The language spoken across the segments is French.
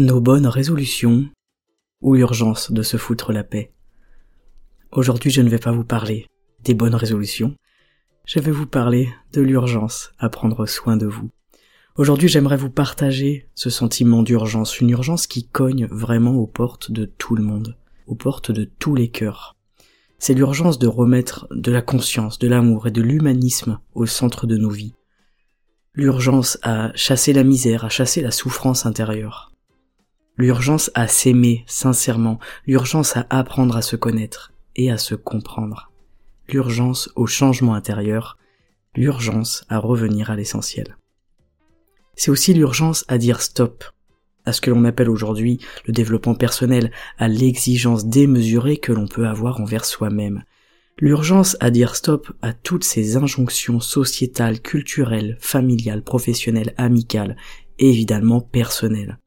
Nos bonnes résolutions ou l'urgence de se foutre la paix. Aujourd'hui je ne vais pas vous parler des bonnes résolutions, je vais vous parler de l'urgence à prendre soin de vous. Aujourd'hui j'aimerais vous partager ce sentiment d'urgence, une urgence qui cogne vraiment aux portes de tout le monde, aux portes de tous les cœurs. C'est l'urgence de remettre de la conscience, de l'amour et de l'humanisme au centre de nos vies. L'urgence à chasser la misère, à chasser la souffrance intérieure. L'urgence à s'aimer sincèrement, l'urgence à apprendre à se connaître et à se comprendre. L'urgence au changement intérieur, l'urgence à revenir à l'essentiel c'est aussi l'urgence à dire stop à ce que l'on appelle aujourd'hui le développement personnel, à l'exigence démesurée que l'on peut avoir envers soi-même. L'urgence à dire stop à toutes ces injonctions sociétales, culturelles, familiales, professionnelles, amicales et évidemment personnelles.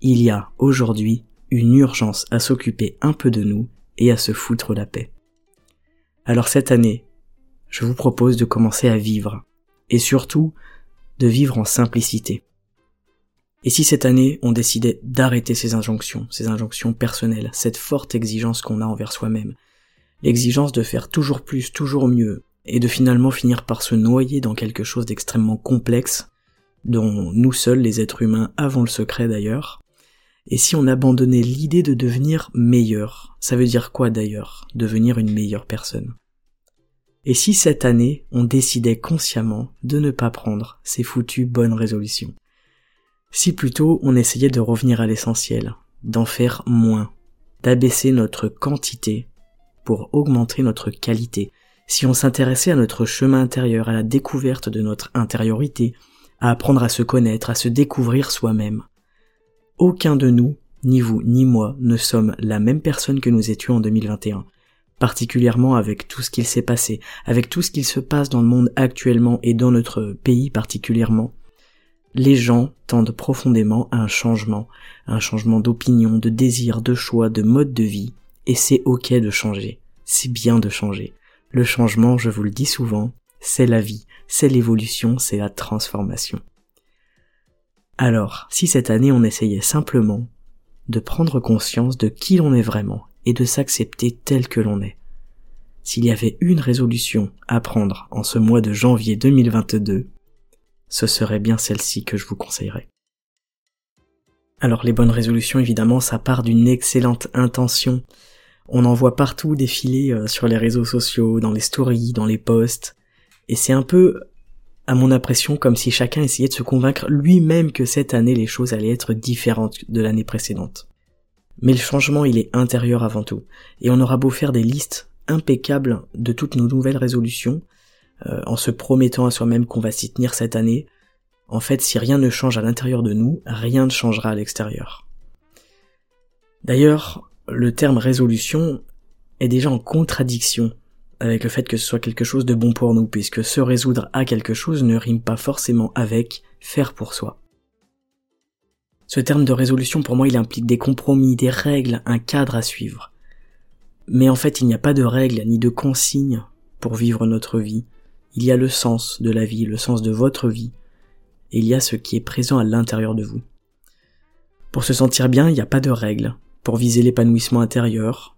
Il y a aujourd'hui une urgence à s'occuper un peu de nous et à se foutre la paix. Alors cette année, je vous propose de commencer à vivre et surtout de vivre en simplicité. Et si cette année on décidait d'arrêter ces injonctions, ces injonctions personnelles, cette forte exigence qu'on a envers soi-même, l'exigence de faire toujours plus, toujours mieux, et de finalement finir par se noyer dans quelque chose d'extrêmement complexe, dont nous seuls les êtres humains avons le secret d'ailleurs, et si on abandonnait l'idée de devenir meilleur, ça veut dire quoi d'ailleurs, devenir une meilleure personne? Et si cette année, on décidait consciemment de ne pas prendre ces foutues bonnes résolutions? Si plutôt on essayait de revenir à l'essentiel, d'en faire moins, d'abaisser notre quantité pour augmenter notre qualité, si on s'intéressait à notre chemin intérieur, à la découverte de notre intériorité, à apprendre à se connaître, à se découvrir soi-même. Aucun de nous, ni vous ni moi, ne sommes la même personne que nous étions en 2021 particulièrement avec tout ce qu'il s'est passé, avec tout ce qu'il se passe dans le monde actuellement et dans notre pays particulièrement, les gens tendent profondément à un changement, un changement d'opinion, de désir, de choix, de mode de vie, et c'est ok de changer, c'est bien de changer. Le changement, je vous le dis souvent, c'est la vie, c'est l'évolution, c'est la transformation. Alors, si cette année on essayait simplement de prendre conscience de qui l'on est vraiment et de s'accepter tel que l'on est. S'il y avait une résolution à prendre en ce mois de janvier 2022, ce serait bien celle-ci que je vous conseillerais. Alors les bonnes résolutions, évidemment, ça part d'une excellente intention. On en voit partout défiler euh, sur les réseaux sociaux, dans les stories, dans les posts, et c'est un peu, à mon impression, comme si chacun essayait de se convaincre lui-même que cette année les choses allaient être différentes de l'année précédente. Mais le changement, il est intérieur avant tout. Et on aura beau faire des listes impeccables de toutes nos nouvelles résolutions, euh, en se promettant à soi-même qu'on va s'y tenir cette année, en fait, si rien ne change à l'intérieur de nous, rien ne changera à l'extérieur. D'ailleurs, le terme résolution est déjà en contradiction avec le fait que ce soit quelque chose de bon pour nous, puisque se résoudre à quelque chose ne rime pas forcément avec faire pour soi. Ce terme de résolution, pour moi, il implique des compromis, des règles, un cadre à suivre. Mais en fait, il n'y a pas de règles ni de consignes pour vivre notre vie. Il y a le sens de la vie, le sens de votre vie, et il y a ce qui est présent à l'intérieur de vous. Pour se sentir bien, il n'y a pas de règles. Pour viser l'épanouissement intérieur,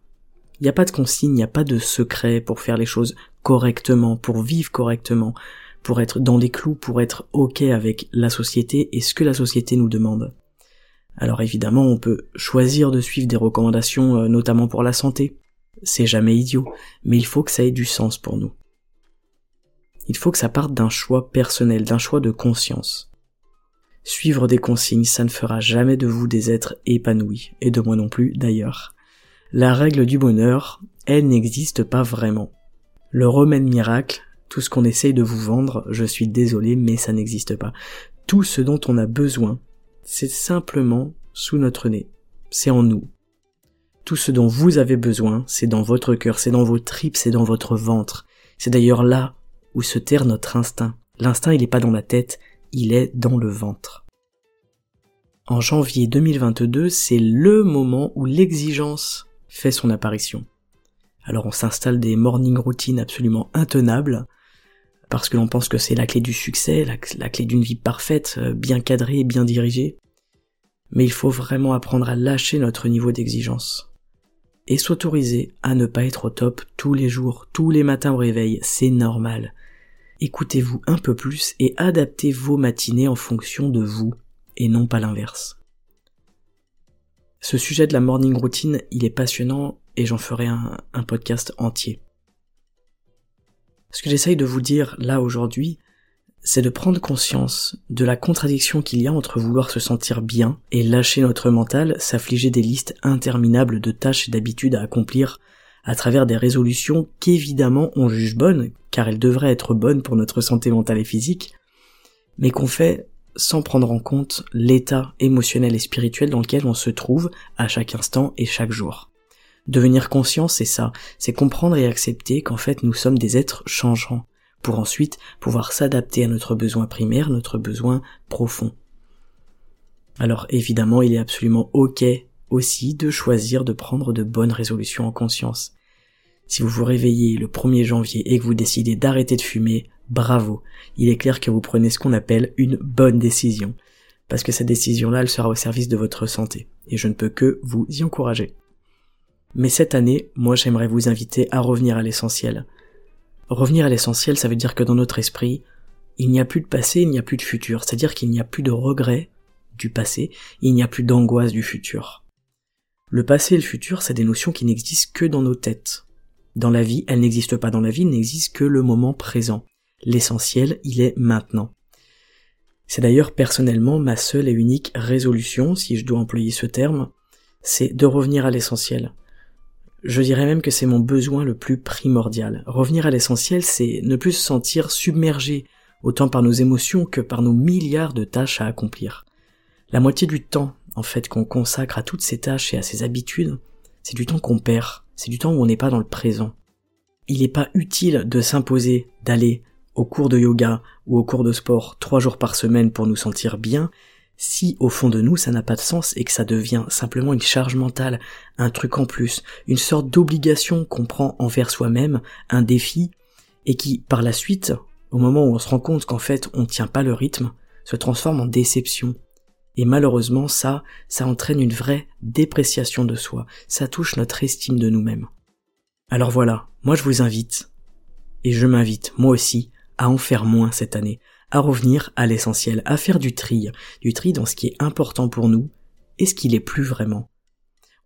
il n'y a pas de consignes, il n'y a pas de secret pour faire les choses correctement, pour vivre correctement, pour être dans les clous, pour être ok avec la société et ce que la société nous demande. Alors évidemment, on peut choisir de suivre des recommandations, euh, notamment pour la santé. C'est jamais idiot, mais il faut que ça ait du sens pour nous. Il faut que ça parte d'un choix personnel, d'un choix de conscience. Suivre des consignes, ça ne fera jamais de vous des êtres épanouis, et de moi non plus d'ailleurs. La règle du bonheur, elle n'existe pas vraiment. Le remède miracle, tout ce qu'on essaye de vous vendre, je suis désolé, mais ça n'existe pas. Tout ce dont on a besoin, c'est simplement sous notre nez. C'est en nous. Tout ce dont vous avez besoin, c'est dans votre cœur, c'est dans vos tripes, c'est dans votre ventre. C'est d'ailleurs là où se terre notre instinct. L'instinct, il n'est pas dans la tête, il est dans le ventre. En janvier 2022, c'est le moment où l'exigence fait son apparition. Alors on s'installe des morning routines absolument intenables, parce que l'on pense que c'est la clé du succès, la, clé d'une vie parfaite, euh, bien cadrée et bien dirigée. Mais il faut vraiment apprendre à lâcher notre niveau d'exigence. Et s'autoriser à ne pas être au top tous les jours, tous les matins au réveil, c'est normal. Écoutez-vous un peu plus et adaptez vos matinées en fonction de vous, et non pas l'inverse. Ce sujet de la morning routine, il est passionnant et j'en ferai un, podcast entier. Ce que j'essaye de vous dire là aujourd'hui, c'est de prendre conscience de la contradiction qu'il y a entre vouloir se sentir bien et lâcher notre mental, s'affliger des listes interminables de tâches et d'habitudes à accomplir à travers des résolutions qu'évidemment on juge bonnes, car elles devraient être bonnes pour notre santé mentale et physique, mais qu'on fait sans prendre en compte l'état émotionnel et spirituel dans lequel on se trouve à chaque instant et chaque jour. Devenir conscient, c'est ça, c'est comprendre et accepter qu'en fait nous sommes des êtres changeants, pour ensuite pouvoir s'adapter à notre besoin primaire, notre besoin profond. Alors évidemment, il est absolument ok aussi de choisir de prendre de bonnes résolutions en conscience. Si vous vous réveillez le 1er janvier et que vous décidez d'arrêter de fumer, bravo. Il est clair que vous prenez ce qu'on appelle une bonne décision. Parce que cette décision-là, elle sera au service de votre santé. Et je ne peux que vous y encourager. Mais cette année, moi j'aimerais vous inviter à revenir à l'essentiel. Revenir à l'essentiel, ça veut dire que dans notre esprit, il n'y a plus de passé, il n'y a plus de futur, c'est-à-dire qu'il n'y a plus de regret du passé, il n'y a plus d'angoisse du futur. Le passé et le futur, c'est des notions qui n'existent que dans nos têtes. Dans la vie, elles n'existent pas dans la vie, n'existe que le moment présent. L'essentiel, il est maintenant. C'est d'ailleurs personnellement ma seule et unique résolution, si je dois employer ce terme, c'est de revenir à l'essentiel. Je dirais même que c'est mon besoin le plus primordial. Revenir à l'essentiel, c'est ne plus se sentir submergé autant par nos émotions que par nos milliards de tâches à accomplir. La moitié du temps, en fait, qu'on consacre à toutes ces tâches et à ces habitudes, c'est du temps qu'on perd, c'est du temps où on n'est pas dans le présent. Il n'est pas utile de s'imposer d'aller au cours de yoga ou au cours de sport trois jours par semaine pour nous sentir bien, si au fond de nous ça n'a pas de sens et que ça devient simplement une charge mentale, un truc en plus, une sorte d'obligation qu'on prend envers soi-même, un défi, et qui, par la suite, au moment où on se rend compte qu'en fait on ne tient pas le rythme, se transforme en déception. Et malheureusement ça, ça entraîne une vraie dépréciation de soi, ça touche notre estime de nous-mêmes. Alors voilà, moi je vous invite, et je m'invite, moi aussi, à en faire moins cette année, à revenir à l'essentiel, à faire du tri, du tri dans ce qui est important pour nous et ce qui l'est plus vraiment.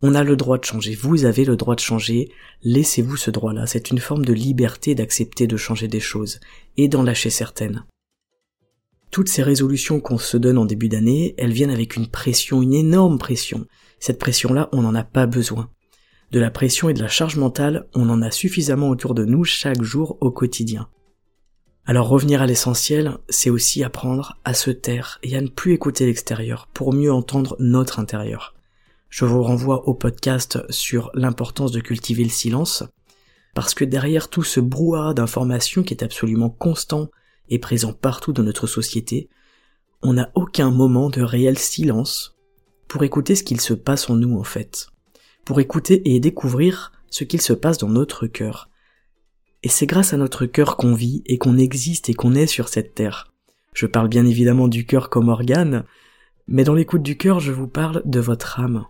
On a le droit de changer, vous avez le droit de changer, laissez-vous ce droit-là, c'est une forme de liberté d'accepter de changer des choses et d'en lâcher certaines. Toutes ces résolutions qu'on se donne en début d'année, elles viennent avec une pression, une énorme pression. Cette pression-là, on n'en a pas besoin. De la pression et de la charge mentale, on en a suffisamment autour de nous chaque jour au quotidien. Alors revenir à l'essentiel, c'est aussi apprendre à se taire et à ne plus écouter l'extérieur pour mieux entendre notre intérieur. Je vous renvoie au podcast sur l'importance de cultiver le silence, parce que derrière tout ce brouhaha d'informations qui est absolument constant et présent partout dans notre société, on n'a aucun moment de réel silence pour écouter ce qu'il se passe en nous en fait, pour écouter et découvrir ce qu'il se passe dans notre cœur, et c'est grâce à notre cœur qu'on vit et qu'on existe et qu'on est sur cette terre. Je parle bien évidemment du cœur comme organe, mais dans l'écoute du cœur, je vous parle de votre âme.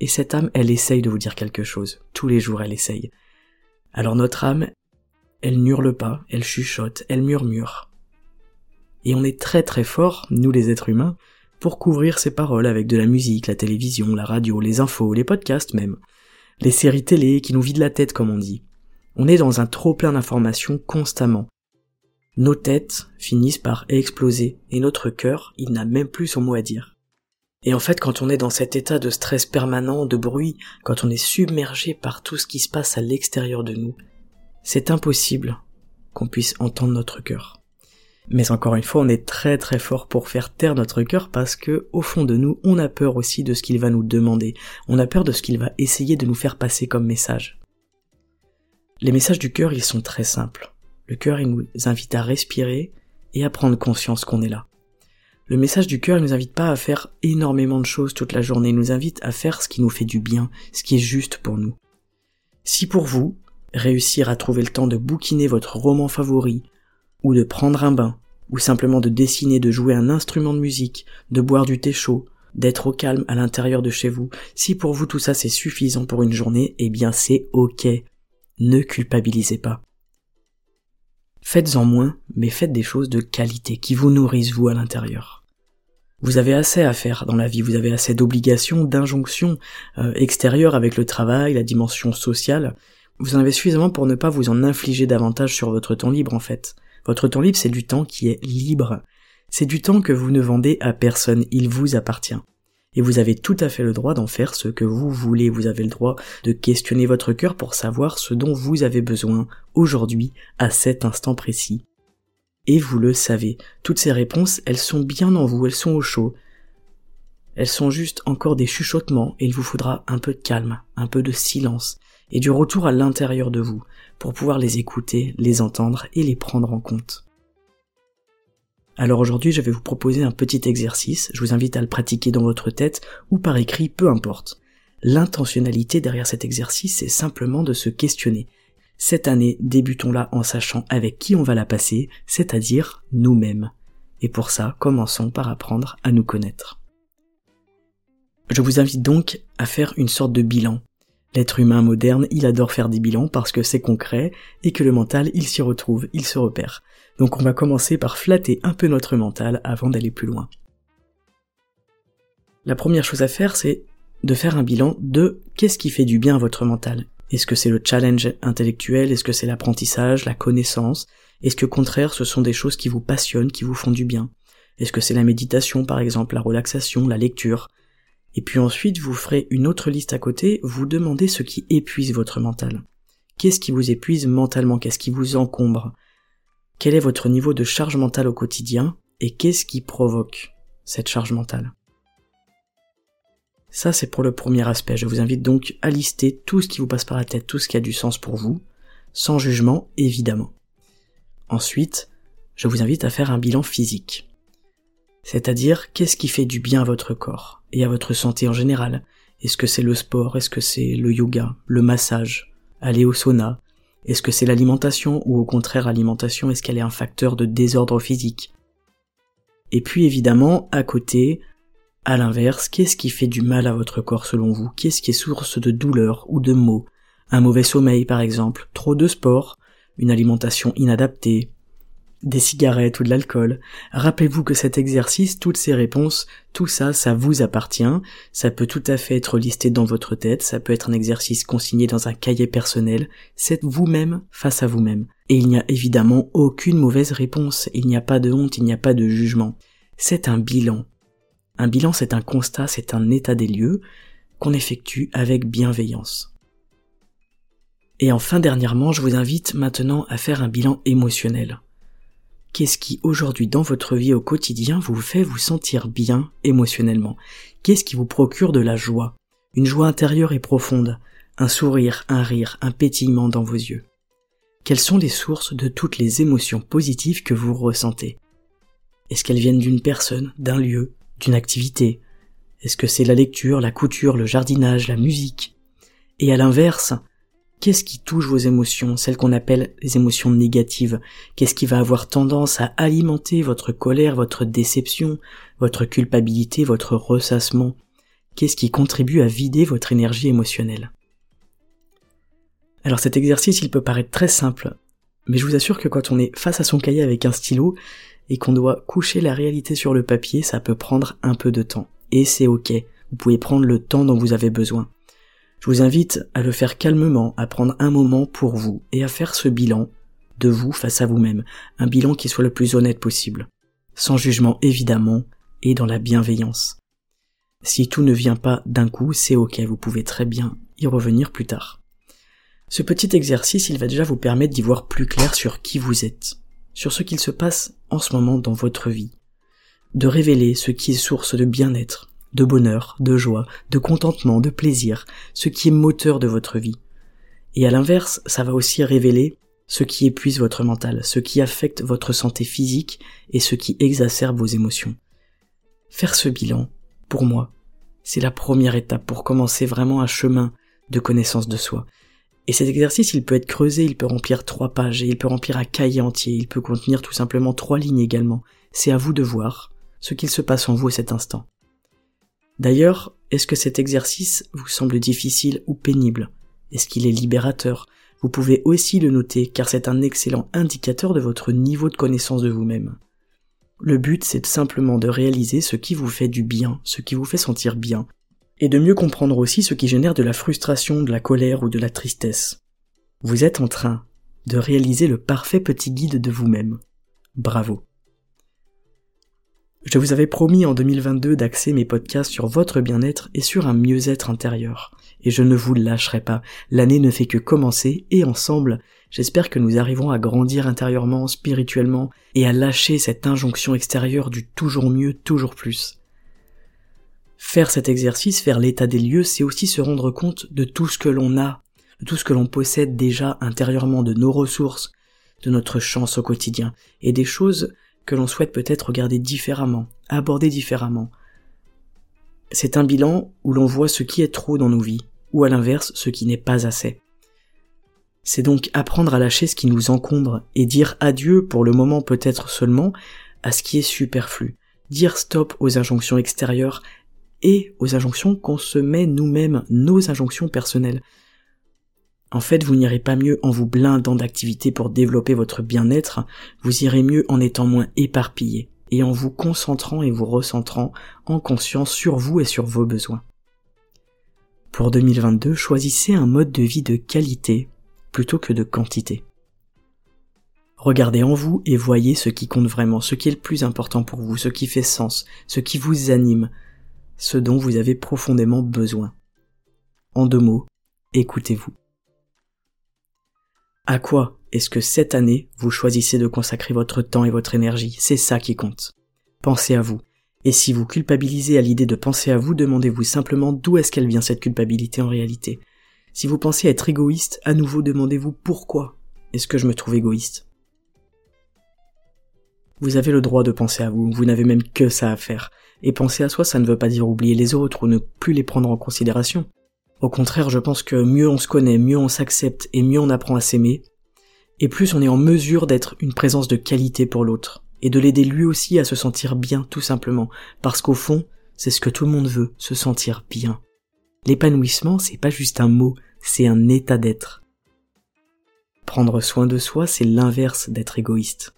Et cette âme, elle essaye de vous dire quelque chose. Tous les jours, elle essaye. Alors notre âme, elle n'hurle pas, elle chuchote, elle murmure. Et on est très très fort, nous les êtres humains, pour couvrir ces paroles avec de la musique, la télévision, la radio, les infos, les podcasts même. Les séries télé qui nous vident la tête comme on dit. On est dans un trop plein d'informations constamment. Nos têtes finissent par exploser et notre cœur, il n'a même plus son mot à dire. Et en fait, quand on est dans cet état de stress permanent, de bruit, quand on est submergé par tout ce qui se passe à l'extérieur de nous, c'est impossible qu'on puisse entendre notre cœur. Mais encore une fois, on est très très fort pour faire taire notre cœur parce que, au fond de nous, on a peur aussi de ce qu'il va nous demander. On a peur de ce qu'il va essayer de nous faire passer comme message. Les messages du cœur, ils sont très simples. Le cœur, il nous invite à respirer et à prendre conscience qu'on est là. Le message du cœur, il nous invite pas à faire énormément de choses toute la journée, il nous invite à faire ce qui nous fait du bien, ce qui est juste pour nous. Si pour vous, réussir à trouver le temps de bouquiner votre roman favori, ou de prendre un bain, ou simplement de dessiner, de jouer un instrument de musique, de boire du thé chaud, d'être au calme à l'intérieur de chez vous, si pour vous tout ça c'est suffisant pour une journée, eh bien c'est ok. Ne culpabilisez pas. Faites-en moins, mais faites des choses de qualité qui vous nourrissent vous à l'intérieur. Vous avez assez à faire dans la vie, vous avez assez d'obligations, d'injonctions euh, extérieures avec le travail, la dimension sociale, vous en avez suffisamment pour ne pas vous en infliger davantage sur votre temps libre en fait. Votre temps libre c'est du temps qui est libre. C'est du temps que vous ne vendez à personne, il vous appartient. Et vous avez tout à fait le droit d'en faire ce que vous voulez, vous avez le droit de questionner votre cœur pour savoir ce dont vous avez besoin aujourd'hui, à cet instant précis. Et vous le savez, toutes ces réponses, elles sont bien en vous, elles sont au chaud. Elles sont juste encore des chuchotements et il vous faudra un peu de calme, un peu de silence, et du retour à l'intérieur de vous pour pouvoir les écouter, les entendre et les prendre en compte. Alors aujourd'hui, je vais vous proposer un petit exercice, je vous invite à le pratiquer dans votre tête ou par écrit, peu importe. L'intentionnalité derrière cet exercice, c'est simplement de se questionner. Cette année, débutons-la en sachant avec qui on va la passer, c'est-à-dire nous-mêmes. Et pour ça, commençons par apprendre à nous connaître. Je vous invite donc à faire une sorte de bilan, L'être humain moderne, il adore faire des bilans parce que c'est concret et que le mental, il s'y retrouve, il se repère. Donc on va commencer par flatter un peu notre mental avant d'aller plus loin. La première chose à faire, c'est de faire un bilan de qu'est-ce qui fait du bien à votre mental. Est-ce que c'est le challenge intellectuel? Est-ce que c'est l'apprentissage, la connaissance? Est-ce que au contraire, ce sont des choses qui vous passionnent, qui vous font du bien? Est-ce que c'est la méditation par exemple, la relaxation, la lecture? Et puis ensuite, vous ferez une autre liste à côté, vous demandez ce qui épuise votre mental. Qu'est-ce qui vous épuise mentalement? Qu'est-ce qui vous encombre? Quel est votre niveau de charge mentale au quotidien? Et qu'est-ce qui provoque cette charge mentale? Ça, c'est pour le premier aspect. Je vous invite donc à lister tout ce qui vous passe par la tête, tout ce qui a du sens pour vous, sans jugement, évidemment. Ensuite, je vous invite à faire un bilan physique. C'est-à-dire, qu'est-ce qui fait du bien à votre corps et à votre santé en général? Est-ce que c'est le sport? Est-ce que c'est le yoga? Le massage? Aller au sauna? Est-ce que c'est l'alimentation? Ou au contraire l'alimentation est-ce qu'elle est un facteur de désordre physique? Et puis évidemment, à côté, à l'inverse, qu'est-ce qui fait du mal à votre corps selon vous? Qu'est-ce qui est source de douleur ou de maux? Un mauvais sommeil par exemple, trop de sport, une alimentation inadaptée, des cigarettes ou de l'alcool. Rappelez-vous que cet exercice, toutes ces réponses, tout ça, ça vous appartient. Ça peut tout à fait être listé dans votre tête, ça peut être un exercice consigné dans un cahier personnel. C'est vous-même face à vous-même. Et il n'y a évidemment aucune mauvaise réponse, il n'y a pas de honte, il n'y a pas de jugement. C'est un bilan. Un bilan, c'est un constat, c'est un état des lieux qu'on effectue avec bienveillance. Et enfin, dernièrement, je vous invite maintenant à faire un bilan émotionnel. Qu'est-ce qui aujourd'hui dans votre vie au quotidien vous fait vous sentir bien émotionnellement? Qu'est-ce qui vous procure de la joie? Une joie intérieure et profonde, un sourire, un rire, un pétillement dans vos yeux. Quelles sont les sources de toutes les émotions positives que vous ressentez? Est-ce qu'elles viennent d'une personne, d'un lieu, d'une activité? Est-ce que c'est la lecture, la couture, le jardinage, la musique? Et à l'inverse, Qu'est-ce qui touche vos émotions, celles qu'on appelle les émotions négatives? Qu'est-ce qui va avoir tendance à alimenter votre colère, votre déception, votre culpabilité, votre ressassement? Qu'est-ce qui contribue à vider votre énergie émotionnelle? Alors cet exercice, il peut paraître très simple, mais je vous assure que quand on est face à son cahier avec un stylo et qu'on doit coucher la réalité sur le papier, ça peut prendre un peu de temps. Et c'est ok, vous pouvez prendre le temps dont vous avez besoin. Je vous invite à le faire calmement, à prendre un moment pour vous et à faire ce bilan de vous face à vous-même, un bilan qui soit le plus honnête possible, sans jugement évidemment et dans la bienveillance. Si tout ne vient pas d'un coup, c'est ok, vous pouvez très bien y revenir plus tard. Ce petit exercice, il va déjà vous permettre d'y voir plus clair sur qui vous êtes, sur ce qu'il se passe en ce moment dans votre vie, de révéler ce qui est source de bien-être, de bonheur, de joie, de contentement, de plaisir, ce qui est moteur de votre vie. Et à l'inverse, ça va aussi révéler ce qui épuise votre mental, ce qui affecte votre santé physique et ce qui exacerbe vos émotions. Faire ce bilan, pour moi, c'est la première étape pour commencer vraiment un chemin de connaissance de soi. Et cet exercice, il peut être creusé, il peut remplir trois pages, il peut remplir un cahier entier, il peut contenir tout simplement trois lignes également. C'est à vous de voir ce qu'il se passe en vous à cet instant. D'ailleurs, est-ce que cet exercice vous semble difficile ou pénible? Est-ce qu'il est libérateur? Vous pouvez aussi le noter car c'est un excellent indicateur de votre niveau de connaissance de vous-même. Le but, c'est simplement de réaliser ce qui vous fait du bien, ce qui vous fait sentir bien, et de mieux comprendre aussi ce qui génère de la frustration, de la colère ou de la tristesse. Vous êtes en train de réaliser le parfait petit guide de vous-même. Bravo. Je vous avais promis en 2022 d'axer mes podcasts sur votre bien-être et sur un mieux-être intérieur. Et je ne vous lâcherai pas. L'année ne fait que commencer et ensemble, j'espère que nous arriverons à grandir intérieurement, spirituellement et à lâcher cette injonction extérieure du toujours mieux, toujours plus. Faire cet exercice, faire l'état des lieux, c'est aussi se rendre compte de tout ce que l'on a, de tout ce que l'on possède déjà intérieurement, de nos ressources, de notre chance au quotidien, et des choses que l'on souhaite peut-être regarder différemment, aborder différemment. C'est un bilan où l'on voit ce qui est trop dans nos vies, ou à l'inverse ce qui n'est pas assez. C'est donc apprendre à lâcher ce qui nous encombre et dire adieu pour le moment peut-être seulement à ce qui est superflu, dire stop aux injonctions extérieures et aux injonctions qu'on se met nous-mêmes, nos injonctions personnelles, en fait, vous n'irez pas mieux en vous blindant d'activités pour développer votre bien-être, vous irez mieux en étant moins éparpillé et en vous concentrant et vous recentrant en conscience sur vous et sur vos besoins. Pour 2022, choisissez un mode de vie de qualité plutôt que de quantité. Regardez en vous et voyez ce qui compte vraiment, ce qui est le plus important pour vous, ce qui fait sens, ce qui vous anime, ce dont vous avez profondément besoin. En deux mots, écoutez-vous. À quoi est-ce que cette année vous choisissez de consacrer votre temps et votre énergie? C'est ça qui compte. Pensez à vous. Et si vous culpabilisez à l'idée de penser à vous, demandez-vous simplement d'où est-ce qu'elle vient cette culpabilité en réalité. Si vous pensez être égoïste, à nouveau demandez-vous pourquoi est-ce que je me trouve égoïste? Vous avez le droit de penser à vous, vous n'avez même que ça à faire. Et penser à soi, ça ne veut pas dire oublier les autres ou ne plus les prendre en considération. Au contraire, je pense que mieux on se connaît, mieux on s'accepte et mieux on apprend à s'aimer, et plus on est en mesure d'être une présence de qualité pour l'autre, et de l'aider lui aussi à se sentir bien tout simplement, parce qu'au fond, c'est ce que tout le monde veut, se sentir bien. L'épanouissement, c'est pas juste un mot, c'est un état d'être. Prendre soin de soi, c'est l'inverse d'être égoïste.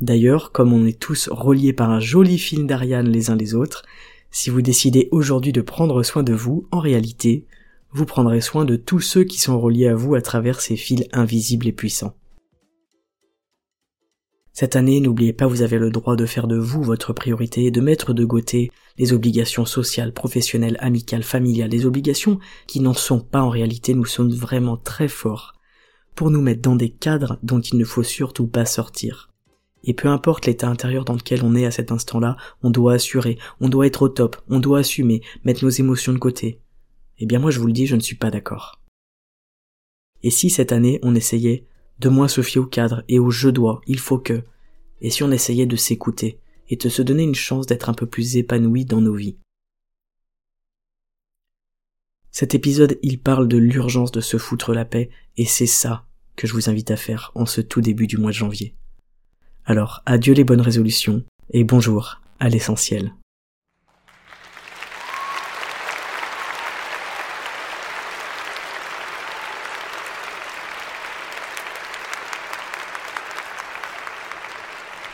D'ailleurs, comme on est tous reliés par un joli fil d'Ariane les uns les autres, si vous décidez aujourd'hui de prendre soin de vous, en réalité, vous prendrez soin de tous ceux qui sont reliés à vous à travers ces fils invisibles et puissants. Cette année, n'oubliez pas, vous avez le droit de faire de vous votre priorité et de mettre de côté les obligations sociales, professionnelles, amicales, familiales, les obligations qui n'en sont pas en réalité, nous sommes vraiment très forts pour nous mettre dans des cadres dont il ne faut surtout pas sortir. Et peu importe l'état intérieur dans lequel on est à cet instant-là, on doit assurer, on doit être au top, on doit assumer, mettre nos émotions de côté. Eh bien moi je vous le dis, je ne suis pas d'accord. Et si cette année on essayait de moins se fier au cadre et au je dois, il faut que, et si on essayait de s'écouter et de se donner une chance d'être un peu plus épanoui dans nos vies? Cet épisode, il parle de l'urgence de se foutre la paix, et c'est ça que je vous invite à faire en ce tout début du mois de janvier. Alors, adieu les bonnes résolutions, et bonjour à l'essentiel.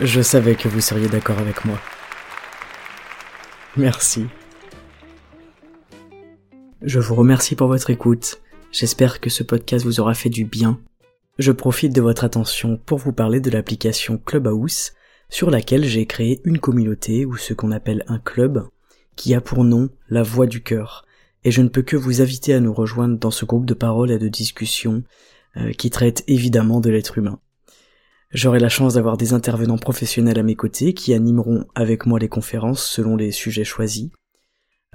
Je savais que vous seriez d'accord avec moi. Merci. Je vous remercie pour votre écoute. J'espère que ce podcast vous aura fait du bien je profite de votre attention pour vous parler de l'application Clubhouse, sur laquelle j'ai créé une communauté ou ce qu'on appelle un club, qui a pour nom la voix du cœur. et je ne peux que vous inviter à nous rejoindre dans ce groupe de parole et de discussion euh, qui traite évidemment de l'être humain. J'aurai la chance d'avoir des intervenants professionnels à mes côtés qui animeront avec moi les conférences selon les sujets choisis.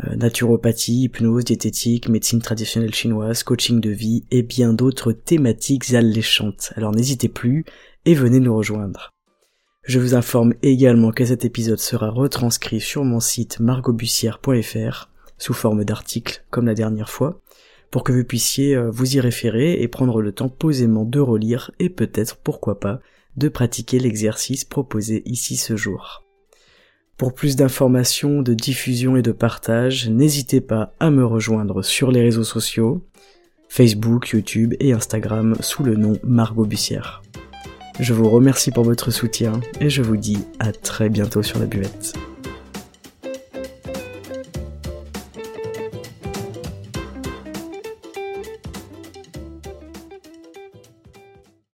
Euh, naturopathie, hypnose, diététique, médecine traditionnelle chinoise, coaching de vie et bien d'autres thématiques alléchantes. Alors n'hésitez plus et venez nous rejoindre. Je vous informe également que cet épisode sera retranscrit sur mon site margobussière.fr sous forme d'article comme la dernière fois pour que vous puissiez euh, vous y référer et prendre le temps posément de relire et peut-être pourquoi pas de pratiquer l'exercice proposé ici ce jour. Pour plus d'informations, de diffusion et de partage, n'hésitez pas à me rejoindre sur les réseaux sociaux, Facebook, YouTube et Instagram sous le nom Margot Bussière. Je vous remercie pour votre soutien et je vous dis à très bientôt sur la buvette.